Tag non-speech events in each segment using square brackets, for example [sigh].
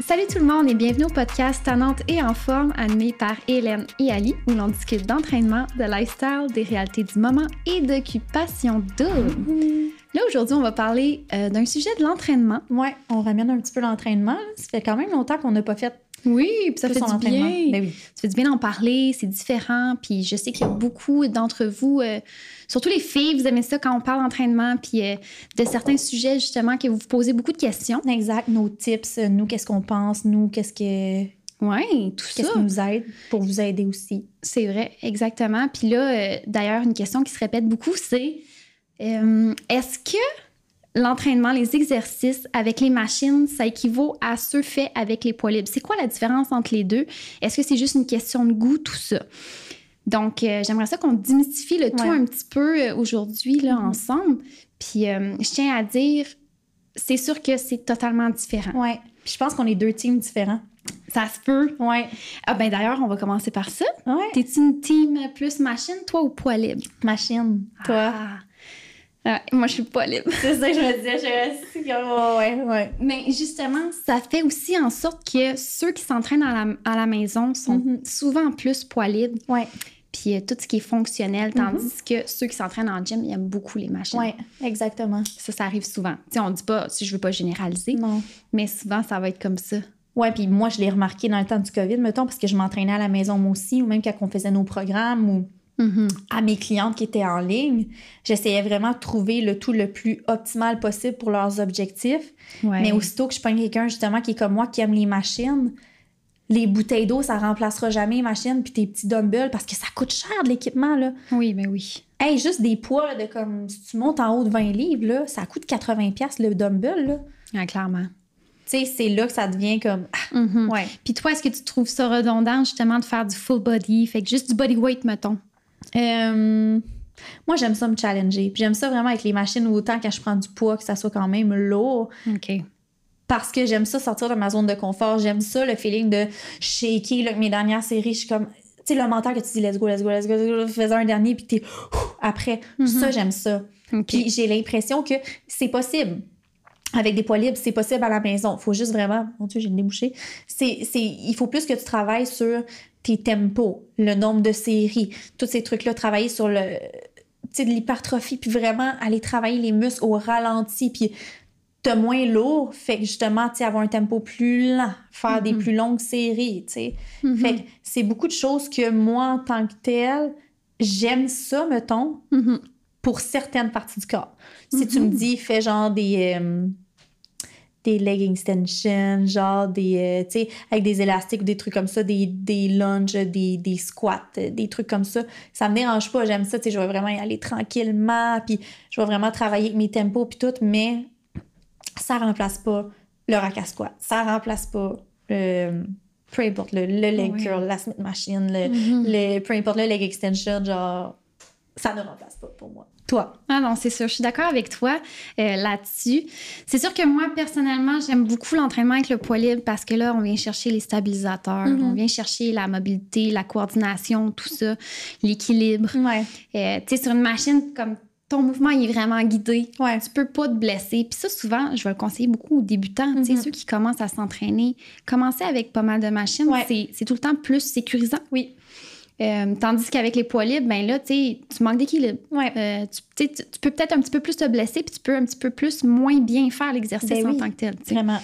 Salut tout le monde et bienvenue au podcast Tannante et en forme animé par Hélène et Ali où l'on discute d'entraînement, de lifestyle, des réalités du moment et d'occupation double. Là aujourd'hui, on va parler euh, d'un sujet de l'entraînement. Ouais, on ramène un petit peu l'entraînement. Ça fait quand même longtemps qu'on n'a pas fait Oui, puis ça fait son du entraînement. bien. Ben oui. Ça fait du bien d'en parler, c'est différent. Puis je sais qu'il y a beaucoup d'entre vous, euh, surtout les filles, vous aimez ça quand on parle d'entraînement, puis euh, de certains sujets justement que vous vous posez beaucoup de questions. Exact, nos tips, euh, nous, qu'est-ce qu'on pense, nous, qu'est-ce que Oui, tout ça. qu'est-ce qui nous aide pour vous aider aussi. C'est vrai, exactement. Puis là, euh, d'ailleurs, une question qui se répète beaucoup, c'est est-ce que l'entraînement, les exercices avec les machines, ça équivaut à ceux faits avec les poids libres? C'est quoi la différence entre les deux? Est-ce que c'est juste une question de goût, tout ça? Donc, euh, j'aimerais ça qu'on démystifie le tout un petit peu euh, aujourd'hui, là, Mhm. ensemble. Puis, euh, je tiens à dire, c'est sûr que c'est totalement différent. Puis je pense qu'on est deux teams différents. Ça se peut. Ouais. Ah ben d'ailleurs, on va commencer par ça. Ouais. T'es-tu une team plus machine, toi, ou poids libre? Machine. Toi. Ah, moi, je suis pas libre. [laughs] C'est ça que je me disais. Je me ouais, ouais, ouais. Mais justement, ça fait aussi en sorte que ceux qui s'entraînent à la, à la maison sont Mhm. souvent plus poids libres, Ouais. puis euh, tout ce qui est fonctionnel, tandis que ceux qui s'entraînent en gym, ils aiment beaucoup les machines. Ouais, exactement. Ça, ça arrive souvent. Tu sais, on dit pas, si je veux pas généraliser, Non. mais souvent, ça va être comme ça. Ouais, puis moi, je l'ai remarqué dans le temps du COVID, mettons, parce que je m'entraînais à la maison moi aussi, ou même quand on faisait nos programmes, ou Mhm. à mes clientes qui étaient en ligne, j'essayais vraiment de trouver le tout le plus optimal possible pour leurs objectifs. Ouais. Mais aussitôt que je prends quelqu'un justement qui est comme moi, qui aime les machines, les bouteilles d'eau, ça remplacera jamais les machines puis tes petits dumbbells parce que ça coûte cher de l'équipement là. Oui, ben oui. Hey, juste des poids là, de comme si tu montes en haut de 20 livres là, ça coûte 80 pièces le dumbbell là. Ah, clairement. Tu sais, c'est là que ça devient comme ah, Mhm. ouais. Puis toi, est-ce que tu trouves ça redondant justement de faire du full body, fait que juste du body weight, mettons? Euh, moi, j'aime ça me challenger. Puis J'aime ça vraiment avec les machines, autant quand je prends du poids, que ça soit quand même lourd. OK. parce que j'aime ça sortir de ma zone de confort. J'aime ça, le feeling de shaker. Là, mes dernières séries, je suis comme. Tu sais, le mental que tu dis let's go, let's go, let's go, let's go, fais un dernier, puis t'es après. Ça, j'aime ça. Puis j'ai l'impression que c'est possible. Avec des poids libres, c'est possible à la maison. faut juste vraiment. Mon Dieu, j'ai le débouché. C'est, c'est, il faut plus que tu travailles sur tes tempos, le nombre de séries, tous ces trucs-là, travailler sur le. Tu sais, de l'hypertrophie, puis vraiment aller travailler les muscles au ralenti, puis t'as moins lourd, fait que justement, tu avoir un tempo plus lent, faire des Mhm. plus longues séries, tu sais. Mhm. Fait que c'est beaucoup de choses que moi, en tant que telle, j'aime ça, mettons, Mhm. pour certaines parties du corps. Si tu me dis, fais genre des, euh, des leg extensions, genre des, euh, tu sais, avec des élastiques ou des trucs comme ça, des, des lunges, des, des squats, euh, des trucs comme ça, ça me dérange pas, j'aime ça, tu sais, je vais vraiment y aller tranquillement, puis je vais vraiment travailler avec mes tempos puis tout, mais ça remplace pas le rack à squat, ça remplace pas le, peu importe, le, le leg curl, la Smith machine, le, Mhm. le, peu importe, le leg extension, genre, ça ne remplace pas pour moi. Toi? Ah non, c'est sûr. Je suis d'accord avec toi euh, là-dessus. C'est sûr que moi, personnellement, j'aime beaucoup l'entraînement avec le poids libre parce que là, on vient chercher les stabilisateurs, Mhm. on vient chercher la mobilité, la coordination, tout ça, l'équilibre. Ouais. Euh, tu sais, sur une machine, comme ton mouvement il est vraiment guidé, Ouais. tu peux pas te blesser. Puis ça, souvent, je vais le conseiller beaucoup aux débutants. Tu sais, Mhm. ceux qui commencent à s'entraîner, commencer avec pas mal de machines, Ouais. c'est tout le temps plus sécurisant. Oui. Euh, tandis qu'avec les poids libres, ben là, tu manques d'équilibre. Ouais. Euh, tu, tu peux peut-être un petit peu plus te blesser, puis tu peux un petit peu plus moins bien faire l'exercice Ben en oui. tant que tel. tu sais. Vraiment.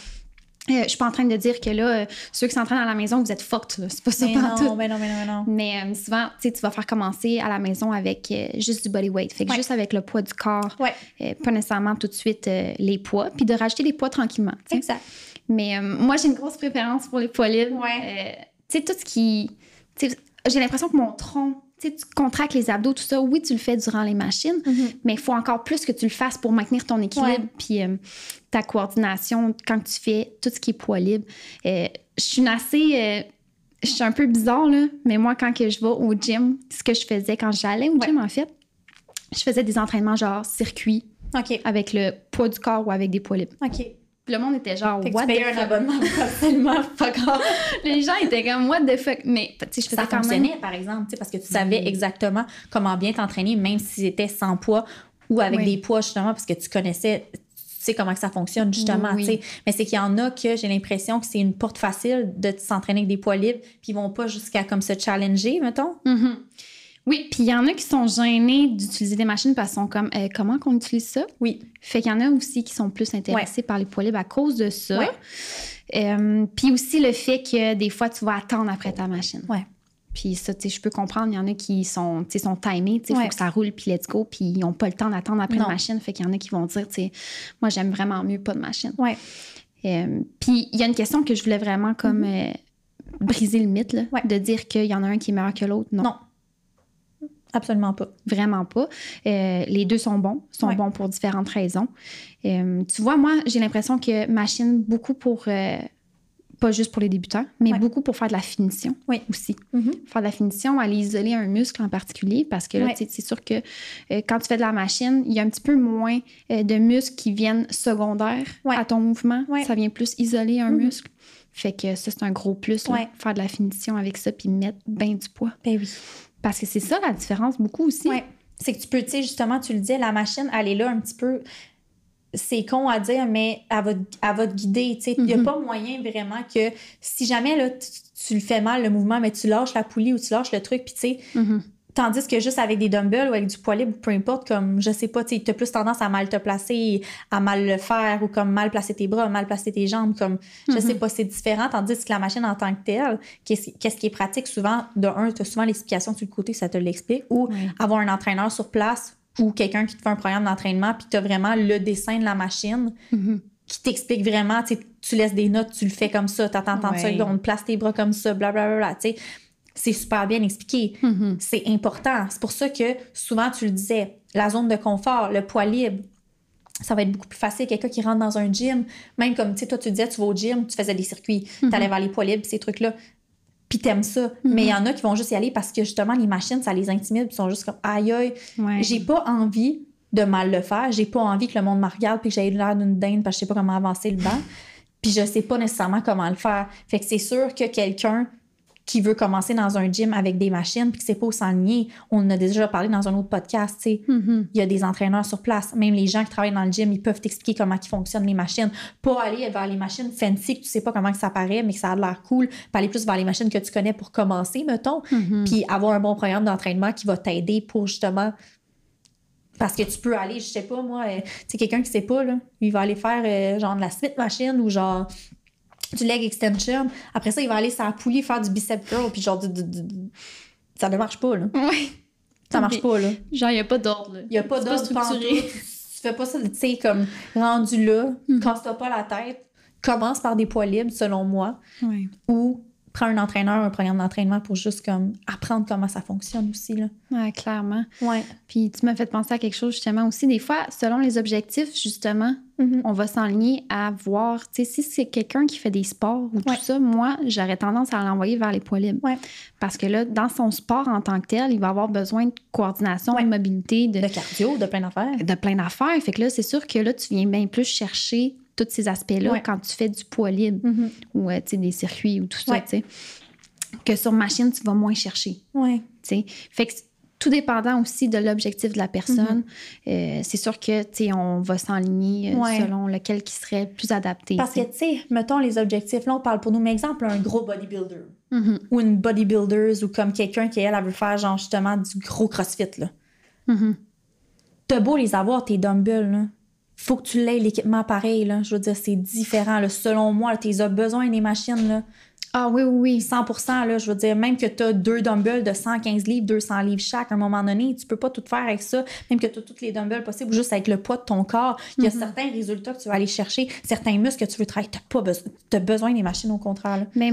Euh, je suis pas en train de dire que là, euh, ceux qui s'entraînent à la maison, vous êtes fucked. C'est pas ça Mais non, mais non, mais non, mais non. Mais euh, souvent, tu vas faire commencer à la maison avec juste du body weight. Fait que Ouais. juste avec le poids du corps, Ouais. pas nécessairement tout de suite les poids, puis de rajouter des poids tranquillement. Exact. Mais moi, j'ai une grosse préférence pour les poids libres. Ouais. Tu sais, tout ce qui. J'ai l'impression que mon tronc, tu sais, tu contractes les abdos, tout ça. Oui, tu le fais durant les machines, mais il faut encore plus que tu le fasses pour maintenir ton équilibre puis euh, ta coordination quand tu fais tout ce qui est poids libre. Euh, je suis une assez. euh, je suis un peu bizarre, là, mais moi, quand que je vais au gym, ce que je faisais quand j'allais au Ouais. gym, en fait, je faisais des entraînements genre circuit avec le poids du corps ou avec des poids libres. OK. Le monde était genre, what the un abonnement grave. [laughs] Les gens étaient comme, what the fuck? Mais, tu sais, je faisais Ça quand fonctionnait, même. par exemple, tu sais, parce que tu savais Oui. exactement comment bien t'entraîner, même si c'était sans poids ou avec Oui. des poids, justement, parce que tu connaissais, tu sais comment que ça fonctionne, justement. Oui. tu sais. Mais c'est qu'il y en a que j'ai l'impression que c'est une porte facile de s'entraîner avec des poids libres, puis ils vont pas jusqu'à comme se challenger, mettons. Mhm. Oui, puis il y en a qui sont gênés d'utiliser des machines parce qu'ils sont comme euh, comment qu'on utilise ça? Oui. Fait qu'il y en a aussi qui sont plus intéressés par les poids libres à cause de ça. Ouais. Euh, puis aussi le fait que des fois, tu vas attendre après ta machine. Ouais. Puis ça, tu sais, je peux comprendre. Il y en a qui sont, tu sais, sont timés. Tu sais, Ouais. faut que ça roule, puis let's go. Puis ils n'ont pas le temps d'attendre après Non. la machine. Fait qu'il y en a qui vont dire, tu sais, moi, j'aime vraiment mieux pas de machine. Ouais. Euh, puis il y a une question que je voulais vraiment comme euh, briser le mythe, là, Mm-hmm. Ouais. de dire qu'il y en a un qui est meilleur que l'autre. Non, Non. Absolument pas. vraiment pas. Euh, les deux sont bons, sont Ouais. bons pour différentes raisons. Euh, tu vois, moi, j'ai l'impression que machine beaucoup pour, euh, pas juste pour les débutants, mais Ouais. beaucoup pour faire de la finition aussi. Mhm. Faire de la finition, aller isoler un muscle en particulier, parce que là, c'est sûr que quand tu fais de la machine, il y a un petit peu moins de muscles qui viennent secondaires à ton mouvement. Ça vient plus isoler un Mhm. muscle. Fait que ça, c'est un gros plus, là, faire de la finition avec ça, puis mettre bien du poids. Ben oui. Parce que c'est ça la différence beaucoup aussi. Ouais. C'est que tu peux, tu sais, justement, tu le disais, la machine, elle est là un petit peu. C'est con à dire, mais elle va, elle va te guider. tu sais. Il n'y a Mhm. pas moyen vraiment que si jamais là, tu, tu le fais mal, le mouvement, mais tu lâches la poulie ou tu lâches le truc, puis tu sais, Mhm. Tandis que juste avec des dumbbells ou avec du poids libre, peu importe, comme je sais pas, tu as plus tendance à mal te placer, à mal le faire ou comme mal placer tes bras, mal placer tes jambes, comme je sais pas, c'est différent. Tandis que la machine en tant que telle, qu'est-ce qui est pratique? Souvent, de un, tu as souvent l'explication sur le côté, ça te l'explique, ou avoir un entraîneur sur place ou quelqu'un qui te fait un programme d'entraînement, puis tu as vraiment le dessin de la machine Mhm. qui t'explique vraiment, tu laisses des notes, tu le fais comme ça, t'attends tant de secondes, place tes bras comme ça, blablabla, tu sais. C'est super bien expliqué Mhm. c'est important. C'est pour ça que souvent, tu le disais, la zone de confort, le poids libre, ça va être beaucoup plus facile. Quelqu'un qui rentre dans un gym, même comme, tu sais, toi, tu disais, tu vas au gym, tu faisais des circuits, tu allais vers les poids libres, ces trucs-là, puis t'aimes ça. Mais il y en a qui vont juste y aller parce que, justement, les machines, ça les intimide, puis ils sont juste comme, aïe, aïe, Ouais. j'ai pas envie de mal le faire, j'ai pas envie que le monde me regarde, puis que j'aie l'air d'une dinde parce que je sais pas comment avancer le banc, [laughs] puis je sais pas nécessairement comment le faire. Fait que c'est sûr que quelqu'un qui veut commencer dans un gym avec des machines puis que c'est pas au s'enligner, on en a déjà parlé dans un autre podcast, tu sais. Mhm. Il y a des entraîneurs sur place. Même les gens qui travaillent dans le gym, ils peuvent t'expliquer comment ils fonctionnent les machines. Pas aller vers les machines fancy que tu sais pas comment que ça paraît, mais que ça a l'air cool. Puis aller plus vers les machines que tu connais pour commencer, mettons. Mhm. Puis avoir un bon programme d'entraînement qui va t'aider pour justement. Parce que tu peux aller, je sais pas, moi, euh, tu sais, quelqu'un qui sait pas, là, il va aller faire euh, genre de la Smith machine ou genre du leg extension. Après ça, il va aller sur la poulie faire du bicep curl, puis genre, du- du- du- ça ne marche pas, là. Ouais. Ça marche pas, là. Genre, il n'y a pas d'ordre. là. Il n'y a pas d'ordre structuré. Tu fais pas ça, tu sais, comme rendu là, Mhm. casse-toi pas la tête, commence par des poids libres, selon moi, Ouais. ou prends un entraîneur, un programme d'entraînement pour juste comme apprendre comment ça fonctionne aussi, là. Ouais, clairement. Ouais. Puis tu m'as fait penser à quelque chose justement aussi. Des fois, selon les objectifs, justement, Mhm. on va s'enligner à voir, tu sais, si c'est quelqu'un qui fait des sports ou tout ça, moi, j'aurais tendance à l'envoyer vers les poids libres. Ouais. Parce que là, dans son sport en tant que tel, il va avoir besoin de coordination, de mobilité, de, De cardio, de plein d'affaires. de plein d'affaires. Fait que là, c'est sûr que là, tu viens bien plus chercher tous ces aspects-là Ouais. quand tu fais du poids libre Mhm. ou, euh, des circuits ou tout ça, Ouais. Que sur machine, tu vas moins chercher. Ouais. tu sais. Fait que tout dépendant aussi de l'objectif de la personne. Euh, c'est sûr que, tu sais, on va s'enligner euh, Mm-hmm. Ouais. selon lequel qui serait le plus adapté. Parce que, tu sais. mettons les objectifs, là, on parle pour nous, mais exemple, un gros bodybuilder. Mhm, Ou une bodybuilder ou comme quelqu'un qui, elle, elle veut faire, genre, justement, du gros crossfit, là. mhm. T'as beau les avoir, tes dumbbells, là. Faut que tu l'aies l'équipement pareil, là. Je veux dire, c'est différent, là. Selon moi, tu as besoin des machines, là. Ah oui, oui, oui. 100 là, je veux dire, même que tu as deux dumbbells de 115 livres, 200 livres chaque, à un moment donné, tu peux pas tout faire avec ça, même que tu as toutes les dumbbells possibles, juste avec le poids de ton corps. Il y a certains résultats que tu vas aller chercher, certains muscles que tu veux travailler, tu pas besoin, as besoin des machines au contraire. là. Mais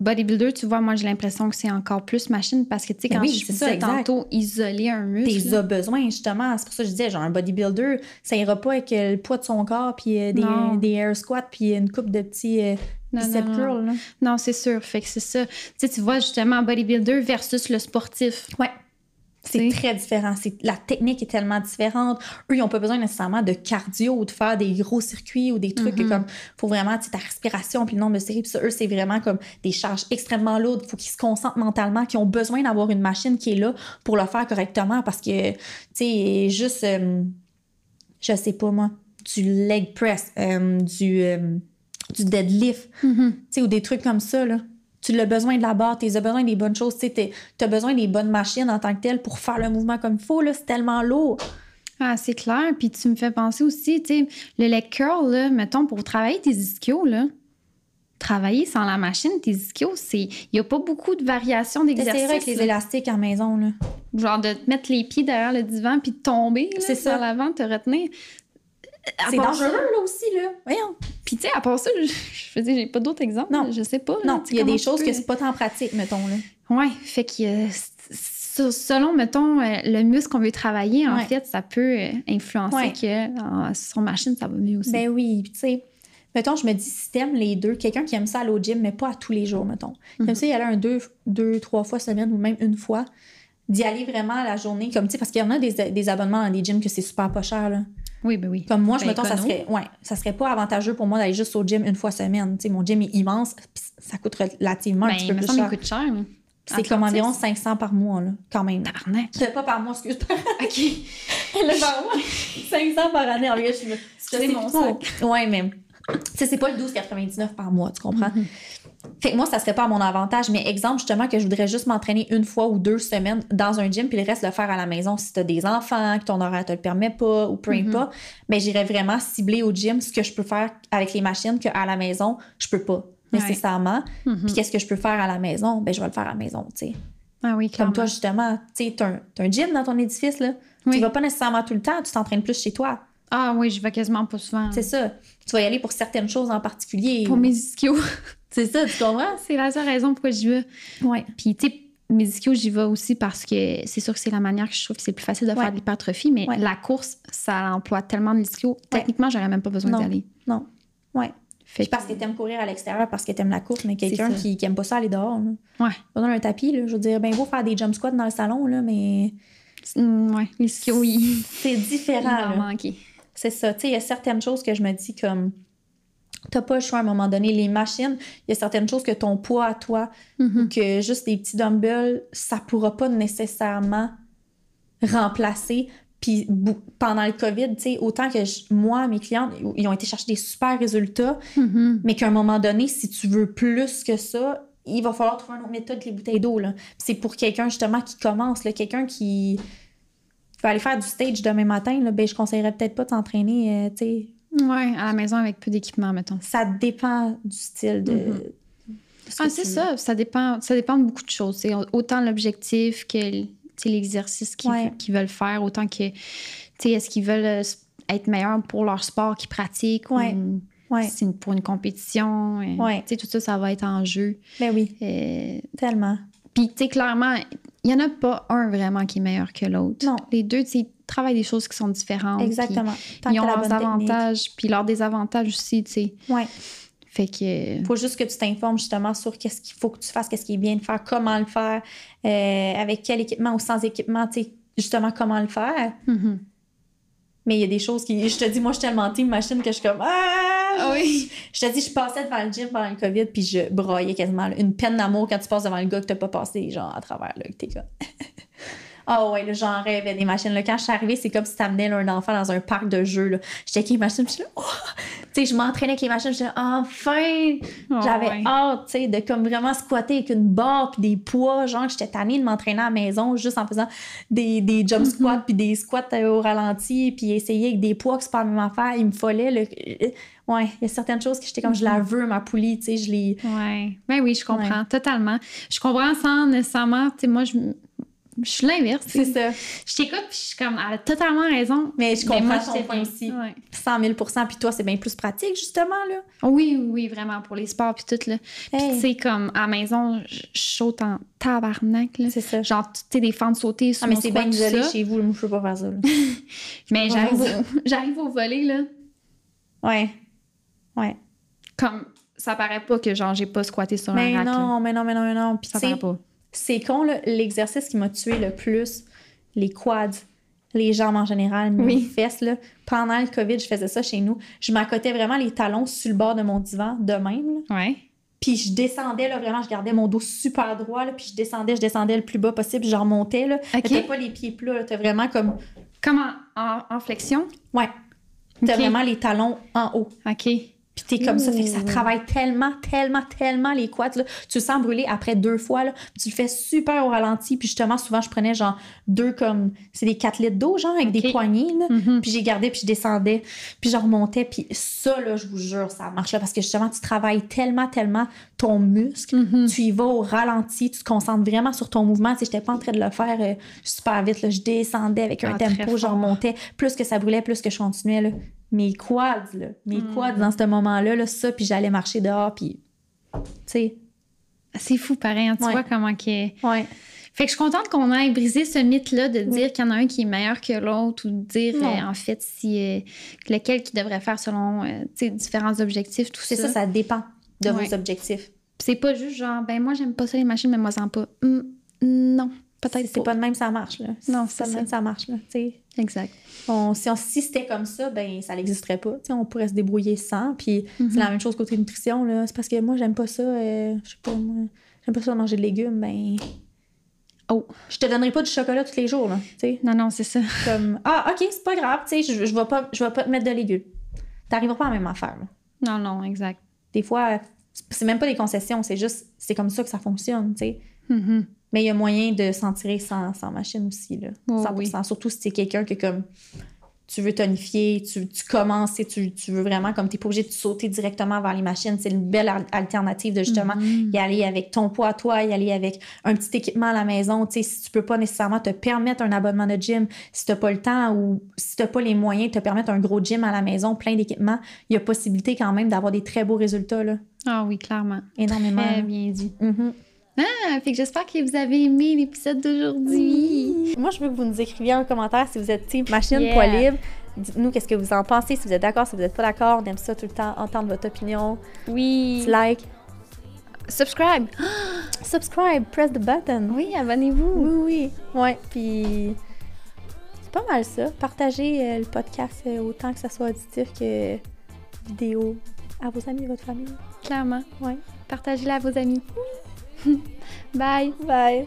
bodybuilder, tu vois, moi, j'ai l'impression que c'est encore plus machine parce que, tu sais, Ben quand oui, je disais ça, tantôt isoler un muscle. T'es as besoin, justement. C'est pour ça que je disais, genre, un bodybuilder, ça ira pas avec euh, le poids de son corps, puis euh, des, Non. des air squats, puis une coupe de petits euh, Non, non, non. curls. là. Non, c'est sûr. Fait que c'est ça. Tu sais, tu vois, justement, bodybuilder versus le sportif. Ouais. C'est très différent. La technique est tellement différente. Eux, ils n'ont pas besoin nécessairement de cardio ou de faire des gros circuits ou des trucs Mhm. comme faut vraiment tu sais, ta respiration puis le nombre de séries. Puis ça, eux, c'est vraiment comme des charges extrêmement lourdes. Il faut qu'ils se concentrent mentalement, qu'ils ont besoin d'avoir une machine qui est là pour le faire correctement parce que, tu sais, juste, euh, je sais pas moi, du leg press, euh, du, euh, du deadlift, Mhm. tu sais, ou des trucs comme ça, là. Tu as besoin de la barre, tu as besoin des bonnes choses, tu as besoin des bonnes machines en tant que telles pour faire le mouvement comme il faut, là. C'est tellement lourd. Ah, c'est clair. Puis tu me fais penser aussi, tu sais, le leg curl, là, mettons, pour travailler tes ischios, là, travailler sans la machine, tes ischios, c'est. Il n'y a pas beaucoup de variations C'est vrai d'exercices. avec les élastiques la maison, là. Genre de te mettre les pieds derrière le divan puis de tomber, là, C'est ça. vers l'avant, te retenir. C'est dangereux, ça- là aussi, là. Voyons. Puis, tu sais, à part ça, [laughs] je, je j'ai pas d'autres exemples. Non. Je sais pas. Non, il y a des choses peux- que c'est pas tant pratique, mettons, là. Ouais, fait que euh, selon, mettons, euh, le muscle qu'on veut travailler, en Ouais. fait, ça peut euh, influencer Ouais. que en- sur machine, ça va mieux aussi. Ben oui, tu sais, mettons, je me dis, si t'aimes les deux, quelqu'un qui aime ça aller au gym, mais pas à tous les jours, mettons. Comme Mhm. ça, y aller un deux, deux, trois fois semaine ou même une fois, d'y aller vraiment à la journée, comme tu sais, parce qu'il y en a des, des abonnements dans des gyms que c'est super pas cher, là. Oui, ben oui. Comme moi, je Ben, mettons, ça écono. serait, ouais, ça serait pas avantageux pour moi d'aller juste au gym une fois semaine. Tu sais, mon gym est immense, puis ça coûte relativement un Ben, petit il peu me plus cher. coûte cher. là. C'est comme environ 500 par mois, là, quand même. Tabarnak. Pas par mois, excuse pas. [laughs] OK. Le par mois. 500 par année. En vrai, je me. C'est sais mon pas. Ouais, mais. C'est pas le 12,99 par mois, tu comprends? Mhm. Fait que moi, ça serait pas à mon avantage, mais exemple, justement, que je voudrais juste m'entraîner une fois ou deux semaines dans un gym, puis le reste le faire à la maison si t'as des enfants, que ton horaire te le permet pas, ou peu Mhm. importe. Mais j'irais vraiment cibler au gym ce que je peux faire avec les machines qu'à la maison, je peux pas nécessairement. Puis qu'est-ce que je peux faire à la maison? Ben, je vais le faire à la maison, tu sais. Ah oui, Comme toi, justement, tu sais, t'as un, un gym dans ton édifice, là. Oui. Tu vas pas nécessairement tout le temps, tu t'entraînes plus chez toi. Ah oui, je vais quasiment pas souvent. C'est ça. Tu vas y aller pour certaines choses en particulier. Pour mes ischios. [laughs] C'est ça, tu comprends? c'est la seule raison pourquoi j'y vais. Ouais. Puis, tu sais, mes ischios, j'y vais aussi parce que c'est sûr que c'est la manière que je trouve que c'est plus facile de Ouais. faire de l'hypertrophie, mais Ouais. la course, ça emploie tellement de l'ischio. Techniquement, j'aurais même pas besoin d'y aller. Non. Ouais. Fait Puis parce que t'aimes courir à l'extérieur, parce que t'aimes la course, mais quelqu'un qui, qui aime pas ça aller dehors, là. Ouais. Pas dans un tapis, là. Je veux dire, ben, beau faire des jump squats dans le salon, là, mais Mm, ouais, l'ischio, il, c'est il différent, va là. manquer. C'est ça. Tu sais, il y a certaines choses que je me dis comme. T'as pas le choix à un moment donné. Les machines, il y a certaines choses que ton poids à toi, Mhm. que juste des petits dumbbells, ça pourra pas nécessairement remplacer. Puis pendant le COVID, tu sais, autant que je- moi, mes clientes, ils ont été chercher des super résultats, Mhm. mais qu'à un moment donné, si tu veux plus que ça, il va falloir trouver une autre méthode que les bouteilles d'eau. C'est pour quelqu'un justement qui commence, quelqu'un qui aller faire du stage demain matin, là, ben, je conseillerais peut-être pas de s'entraîner, euh, tu sais. Ouais, à la maison avec peu d'équipement, mettons. Ça dépend du style de. Ce que Ah, c'est ça. Ça dépend, ça dépend de beaucoup de choses. C'est autant l'objectif que l'exercice qu'ils Ouais. veulent faire, autant que, tu sais, est-ce qu'ils veulent euh, être meilleurs pour leur sport qu'ils pratiquent Ouais. ou Ouais. c'est pour une compétition. euh, Ouais. Tu sais, tout ça, ça va être en jeu. Ben oui, Euh, tellement. Puis, tu sais, clairement, il n'y en a pas un vraiment qui est meilleur que l'autre. Non. Les deux, tu sais, travaillent des choses qui sont différentes. Exactement. Tant Ils ont leurs avantages, puis leurs désavantages aussi, tu sais. Ouais. Fait que. Faut juste que tu t'informes justement sur qu'est-ce qu'il faut que tu fasses, qu'est-ce qui est bien de faire, comment le faire, euh, avec quel équipement ou sans équipement, tu sais, justement comment le faire. Mhm. Mais il y a des choses qui. Je te dis, moi, je suis tellement team machine que je suis comme. Ah! Ah oui. Je te dis, je passais devant le gym pendant le COVID, puis je broyais quasiment. là. Une peine d'amour quand tu passes devant le gars que t'as pas passé, genre, à travers, là, que t'es comme. [laughs] Ah ouais, là, j'en rêvais des machines. Là. Quand je suis arrivée, c'est comme si t'amenais un enfant dans un parc de jeux. Là. J'étais avec les machines, puis je suis là, oh! Tu sais, je m'entraînais avec les machines, je là, enfin! Ah J'avais ouais. hâte, tu sais, de comme vraiment squatter avec une barre puis des poids. Genre, j'étais tannée de m'entraîner à la maison juste en faisant des, des Mm-hmm. jump squats puis des squats euh, au ralenti puis essayer avec des poids que c'est pas la même affaire. Il me fallait le... Ouais, il y a certaines choses que j'étais comme, je la Mm-hmm. veux, ma poulie, tu sais, je l'ai... Ouais. Ben oui, je comprends totalement. Je comprends sans nécessairement. Tu sais, moi, je, je suis l'inverse. C'est ça. Je t'écoute, puis je suis comme, elle a totalement raison. Mais je Mais comprends moi, ton point aussi. Ouais. 100 000 Puis toi, c'est bien plus pratique, justement, là. Oui, oui, vraiment, pour les sports, puis tout, là. Puis, Hey. tu sais, comme, à la maison, je saute en tabarnak, là. C'est ça. Genre, tu sais, des fentes sautées sur Ah, mais c'est bien isolé chez vous, je peux pas faire ça. là. [laughs] Mais j'arrive au, j'arrive au volet, là, ouais. Ouais. comme, ça paraît pas que, genre, j'ai pas squatté sur Mais un rack, là. non, mais non, mais non, mais non. Puis Ça paraît pas. C'est con, l'exercice qui m'a tué le plus, les quads, les jambes en général, mes Oui. fesses. Là. Pendant le COVID, je faisais ça chez nous. Je m'accotais vraiment les talons sur le bord de mon divan, de même. là. Ouais. Puis je descendais, là, vraiment, je gardais mon dos super droit, là, puis je descendais, je descendais le plus bas possible, puis je remontais. Là. OK. T'as pas les pieds plats, t'as vraiment comme... Comme en, en- en flexion? Ouais. T'as vraiment les talons en haut. OK. Puis t'es comme ça, fait que ça Ouh. travaille tellement, tellement, tellement les quads. Là. Tu le sens brûler après deux fois. Là. Tu le fais super au ralenti. Puis justement, souvent, je prenais genre deux comme... C'est des 4 litres d'eau, genre, avec des poignées. Là. Mhm. Puis j'ai gardé, puis je descendais, puis je remontais. Puis ça, là, je vous jure, ça marche. Là, parce que justement, tu travailles tellement, tellement ton muscle. Mhm. Tu y vas au ralenti, tu te concentres vraiment sur ton mouvement. Tu sais, j'étais pas en train de le faire euh, super vite. Là. Je descendais avec un Ah, tempo, je remontais. Plus que ça brûlait, plus que je continuais. Là. Mes quads, là, mes Mm. quads dans ce moment-là, là, ça, puis j'allais marcher dehors, puis tu sais, C'est fou, pareil. hein, Tu Ouais. vois comment que... ouais. Fait que je suis contente qu'on ait brisé ce mythe-là de dire qu'il y en a un qui est meilleur que l'autre ou de dire, euh, en fait, si euh, lequel qui devrait faire selon euh, tu sais, différents objectifs, tout C'est ça. ça, ça dépend de Ouais. vos objectifs. C'est pas juste genre, ben moi, j'aime pas ça les machines, mais moi, en pas. Hum, non, peut-être C'est pas de même ça marche, là. Non, c'est pas de ça. même ça marche, là. Exact. On- si, on- si c'était comme ça, ben ça n'existerait pas. On pourrait se débrouiller sans. Puis Mhm. c'est la même chose côté nutrition. là. C'est parce que moi, j'aime pas ça. euh, je sais pas, moi. J'aime pas ça manger de légumes. Ben. Oh. Je te donnerai pas du chocolat tous les jours. Là, tu sais. Non, non, c'est ça. comme Ah, ok, c'est pas grave. Tu sais, je, je, vais pas, je vais pas te mettre de légumes. T'arriveras pas à la même affaire. là. Non, non, exact. Des fois, c'est même pas des concessions. C'est juste, c'est comme ça que ça fonctionne. Tu sais. Mhm. Mais il y a moyen de s'en tirer sans, sans machine aussi, là. Oh, 100%. oui. Surtout si t'es quelqu'un que comme tu veux tonifier, tu, tu commences et tu, tu veux vraiment, comme t'es pas obligé de sauter directement vers les machines. C'est une belle al- alternative de justement Mhm. y aller avec ton poids à toi, y aller avec un petit équipement à la maison. Tu sais, si tu peux pas nécessairement te permettre un abonnement de gym, si t'as pas le temps ou si t'as pas les moyens de te permettre un gros gym à la maison, plein d'équipements, il y a possibilité quand même d'avoir des très beaux résultats, là. Ah oui, clairement. Énormément. Très bien dit. Mhm. Ah, fait que j'espère que vous avez aimé l'épisode d'aujourd'hui. Moi, je veux que vous nous écriviez en commentaire si vous êtes team machine, Yeah. poids libre. Dites-nous qu'est-ce que vous en pensez, si vous êtes d'accord, si vous n'êtes pas d'accord. On aime ça tout le temps, entendre votre opinion. Oui. Petit like, Subscribe. [gasps] subscribe, press the button. Oui, abonnez-vous. oui, oui. Ouais, puis c'est pas mal ça. Partagez euh, le podcast euh, autant que ça soit auditif que vidéo à vos amis, votre famille. Clairement. Ouais. Partagez-la à vos amis. [laughs] Bye. Bye.